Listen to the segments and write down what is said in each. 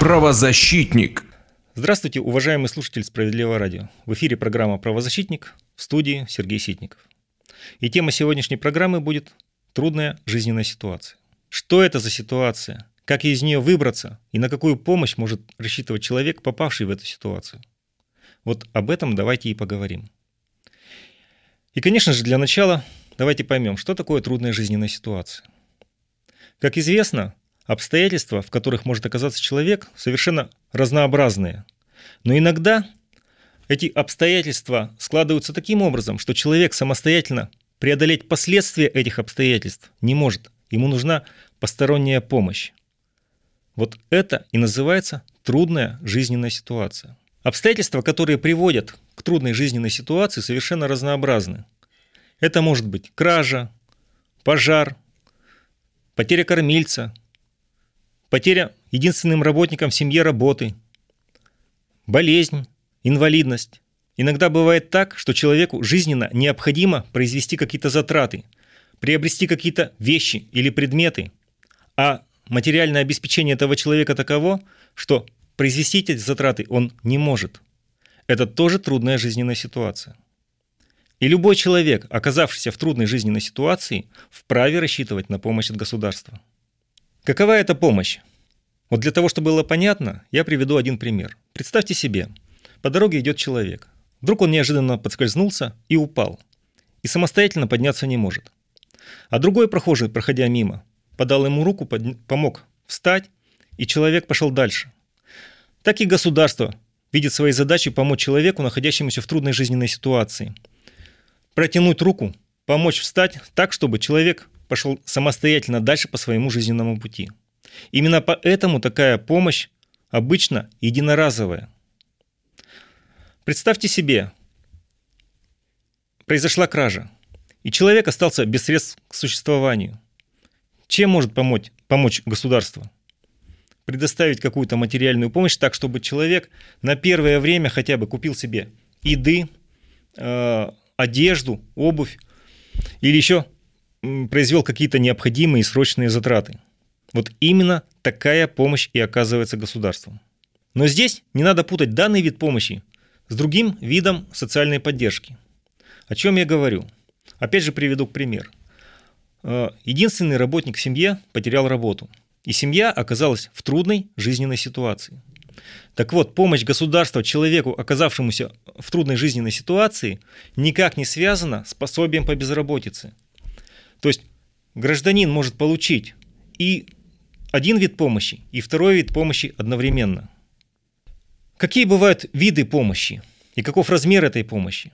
Правозащитник. Здравствуйте, уважаемый слушатель Справедливого радио. В эфире программа «Правозащитник» в студии Сергей Ситников. И тема сегодняшней программы будет «Трудная жизненная ситуация». Что это за ситуация? Как из нее выбраться? И на какую помощь может рассчитывать человек, попавший в эту ситуацию? Вот об этом давайте и поговорим. И, конечно же, для начала давайте поймем, что такое трудная жизненная ситуация. Как известно, обстоятельства, в которых может оказаться человек, совершенно разнообразные. Но иногда эти обстоятельства складываются таким образом, что человек самостоятельно преодолеть последствия этих обстоятельств не может. Ему нужна посторонняя помощь. Вот это и называется трудная жизненная ситуация. Обстоятельства, которые приводят к трудной жизненной ситуации, совершенно разнообразны. Это может быть кража, пожар, потеря кормильца, потеря единственным работником в семье работы, болезнь, инвалидность. Иногда бывает так, что человеку жизненно необходимо произвести какие-то затраты, приобрести какие-то вещи или предметы, а материальное обеспечение этого человека таково, что произвести эти затраты он не может. Это тоже трудная жизненная ситуация. И любой человек, оказавшийся в трудной жизненной ситуации, вправе рассчитывать на помощь от государства. Какова эта помощь? Вот для того, чтобы было понятно, я приведу один пример. Представьте себе, по дороге идет человек. Вдруг он неожиданно подскользнулся и упал. И самостоятельно подняться не может. А другой прохожий, проходя мимо, подал ему руку, помог встать, и человек пошел дальше. Так и государство видит своей задачей помочь человеку, находящемуся в трудной жизненной ситуации. Протянуть руку, помочь встать так, чтобы человек пошел самостоятельно дальше по своему жизненному пути. Именно поэтому такая помощь обычно единоразовая. Представьте себе, произошла кража, и человек остался без средств к существованию. Чем может помочь, помочь государство? Предоставить какую-то материальную помощь так, чтобы человек на первое время хотя бы купил себе еды, э, одежду, обувь или еще произвел какие-то необходимые срочные затраты. Вот именно такая помощь и оказывается государством. Но здесь не надо путать данный вид помощи с другим видом социальной поддержки. О чем я говорю? Опять же приведу пример. Э, единственный работник в семье потерял работу, и семья оказалась в трудной жизненной ситуации. Так вот, помощь государства человеку, оказавшемуся в трудной жизненной ситуации, никак не связана с пособием по безработице. То есть гражданин может получить и один вид помощи, и второй вид помощи одновременно. Какие бывают виды помощи и каков размер этой помощи?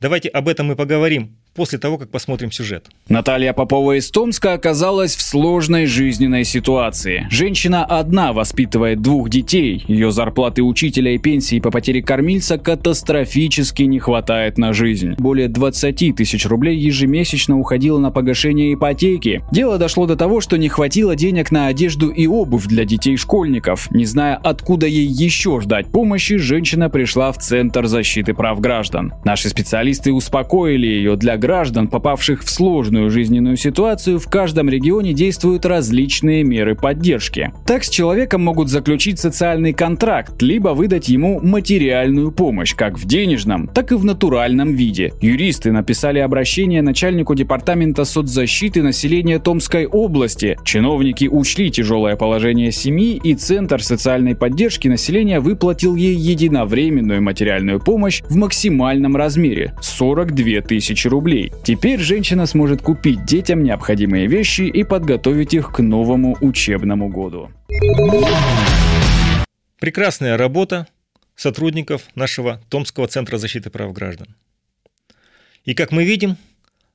Давайте об этом мы поговорим после того, как посмотрим сюжет. Наталья Попова из Томска оказалась в сложной жизненной ситуации. Женщина одна воспитывает двух детей. Ее зарплаты учителя и пенсии по потере кормильца катастрофически не хватает на жизнь. Более 20 тысяч рублей ежемесячно уходило на погашение ипотеки. Дело дошло до того, что не хватило денег на одежду и обувь для детей-школьников. Не зная, откуда ей еще ждать помощи, женщина пришла в Центр защиты прав граждан. Наши специалисты успокоили ее для граждан попавших в сложную жизненную ситуацию, в каждом регионе действуют различные меры поддержки. Так с человеком могут заключить социальный контракт, либо выдать ему материальную помощь, как в денежном, так и в натуральном виде. Юристы написали обращение начальнику департамента соцзащиты населения Томской области. Чиновники учли тяжелое положение семьи и Центр социальной поддержки населения выплатил ей единовременную материальную помощь в максимальном размере – 42 тысячи рублей рублей. Теперь женщина сможет купить детям необходимые вещи и подготовить их к новому учебному году. Прекрасная работа сотрудников нашего Томского центра защиты прав граждан. И как мы видим,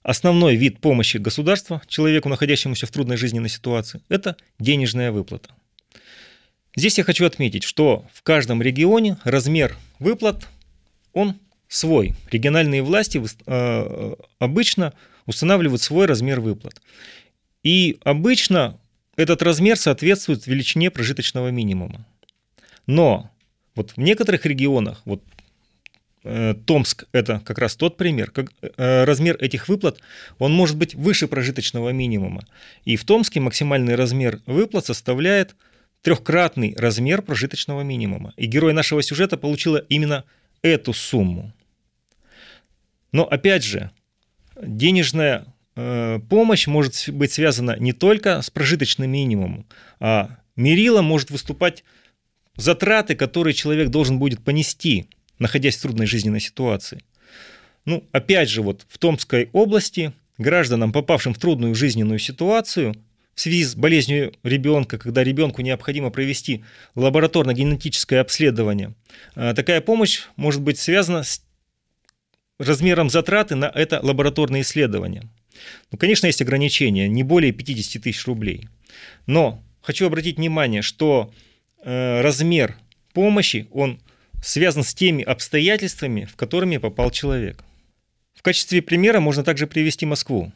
основной вид помощи государства человеку, находящемуся в трудной жизненной ситуации, это денежная выплата. Здесь я хочу отметить, что в каждом регионе размер выплат, он свой. Региональные власти э, обычно устанавливают свой размер выплат. И обычно этот размер соответствует величине прожиточного минимума. Но вот в некоторых регионах, вот э, Томск – это как раз тот пример. Как, э, размер этих выплат, он может быть выше прожиточного минимума. И в Томске максимальный размер выплат составляет трехкратный размер прожиточного минимума. И герой нашего сюжета получила именно эту сумму. Но опять же, денежная э, помощь может быть связана не только с прожиточным минимумом, а мерилом может выступать затраты, которые человек должен будет понести, находясь в трудной жизненной ситуации. Ну, опять же, вот в Томской области гражданам, попавшим в трудную жизненную ситуацию, в связи с болезнью ребенка, когда ребенку необходимо провести лабораторно-генетическое обследование, э, такая помощь может быть связана с размером затраты на это лабораторное исследование. Ну, конечно, есть ограничения, не более 50 тысяч рублей. Но хочу обратить внимание, что э, размер помощи, он связан с теми обстоятельствами, в которыми попал человек. В качестве примера можно также привести Москву.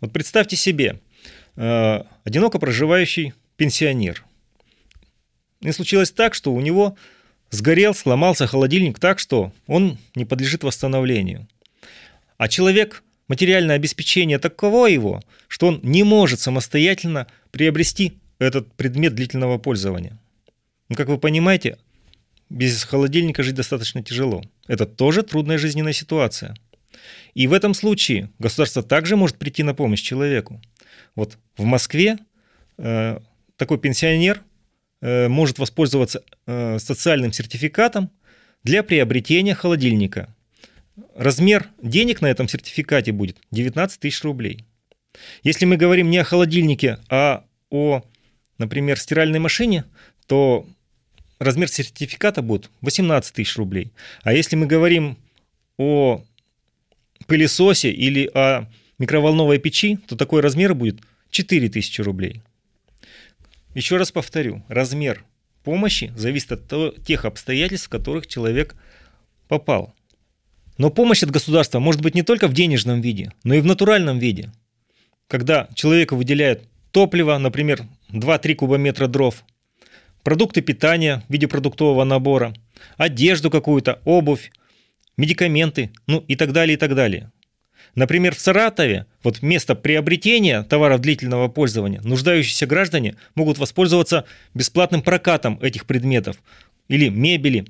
Вот представьте себе, одиноко проживающий пенсионер. И случилось так, что у него сгорел, сломался холодильник так, что он не подлежит восстановлению. А человек, материальное обеспечение таково его, что он не может самостоятельно приобрести этот предмет длительного пользования. Ну, как вы понимаете, без холодильника жить достаточно тяжело. Это тоже трудная жизненная ситуация. И в этом случае государство также может прийти на помощь человеку. Вот в Москве э, такой пенсионер Э, может воспользоваться э, социальным сертификатом для приобретения холодильника. Размер денег на этом сертификате будет 19 тысяч рублей. Если мы говорим не о холодильнике, а о, например, стиральной машине, то размер сертификата будет 18 тысяч рублей. А если мы говорим о пылесосе или о микроволновой печи, то такой размер будет 4 тысячи рублей. Еще раз повторю, размер помощи зависит от тех обстоятельств, в которых человек попал. Но помощь от государства может быть не только в денежном виде, но и в натуральном виде. Когда человеку выделяют топливо, например, 2-3 кубометра дров, продукты питания в виде продуктового набора, одежду какую-то, обувь, медикаменты, ну и так далее, и так далее. Например, в Саратове вот место приобретения товаров длительного пользования нуждающиеся граждане могут воспользоваться бесплатным прокатом этих предметов или мебели.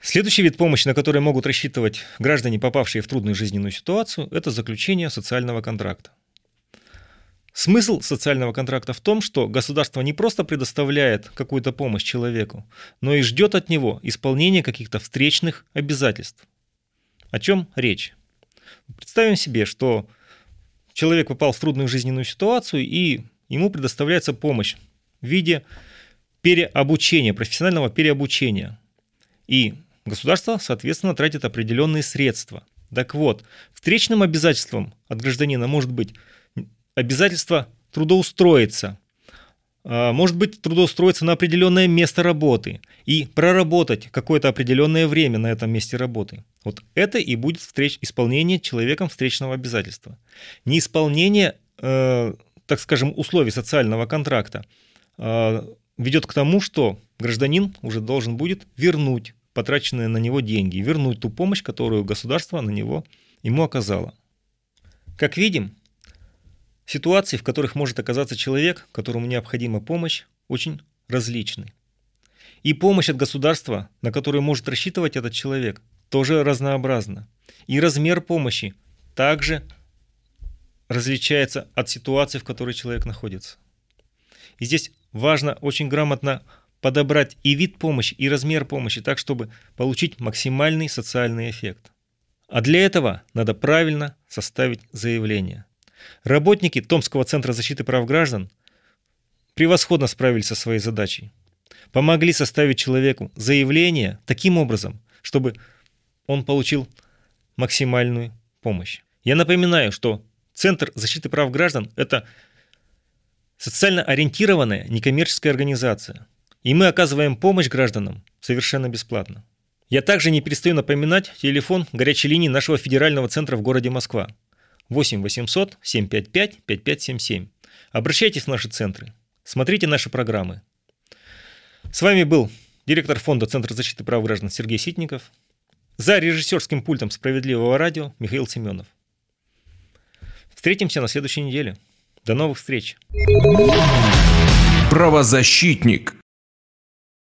Следующий вид помощи, на который могут рассчитывать граждане, попавшие в трудную жизненную ситуацию, это заключение социального контракта. Смысл социального контракта в том, что государство не просто предоставляет какую-то помощь человеку, но и ждет от него исполнения каких-то встречных обязательств. О чем речь? Представим себе, что человек попал в трудную жизненную ситуацию, и ему предоставляется помощь в виде переобучения, профессионального переобучения. И государство, соответственно, тратит определенные средства. Так вот, встречным обязательством от гражданина может быть обязательство трудоустроиться может быть, трудоустроиться на определенное место работы и проработать какое-то определенное время на этом месте работы. Вот это и будет встреч, исполнение человеком встречного обязательства. Неисполнение, э, так скажем, условий социального контракта э, ведет к тому, что гражданин уже должен будет вернуть потраченные на него деньги, вернуть ту помощь, которую государство на него ему оказало. Как видим, Ситуации, в которых может оказаться человек, которому необходима помощь, очень различны. И помощь от государства, на которую может рассчитывать этот человек, тоже разнообразна. И размер помощи также различается от ситуации, в которой человек находится. И здесь важно очень грамотно подобрать и вид помощи, и размер помощи так, чтобы получить максимальный социальный эффект. А для этого надо правильно составить заявление – Работники Томского центра защиты прав граждан превосходно справились со своей задачей. Помогли составить человеку заявление таким образом, чтобы он получил максимальную помощь. Я напоминаю, что Центр защиты прав граждан – это социально ориентированная некоммерческая организация. И мы оказываем помощь гражданам совершенно бесплатно. Я также не перестаю напоминать телефон горячей линии нашего федерального центра в городе Москва 8 800 755 5577. Обращайтесь в наши центры, смотрите наши программы. С вами был директор фонда Центра защиты прав граждан Сергей Ситников, за режиссерским пультом «Справедливого радио» Михаил Семенов. Встретимся на следующей неделе. До новых встреч. Правозащитник.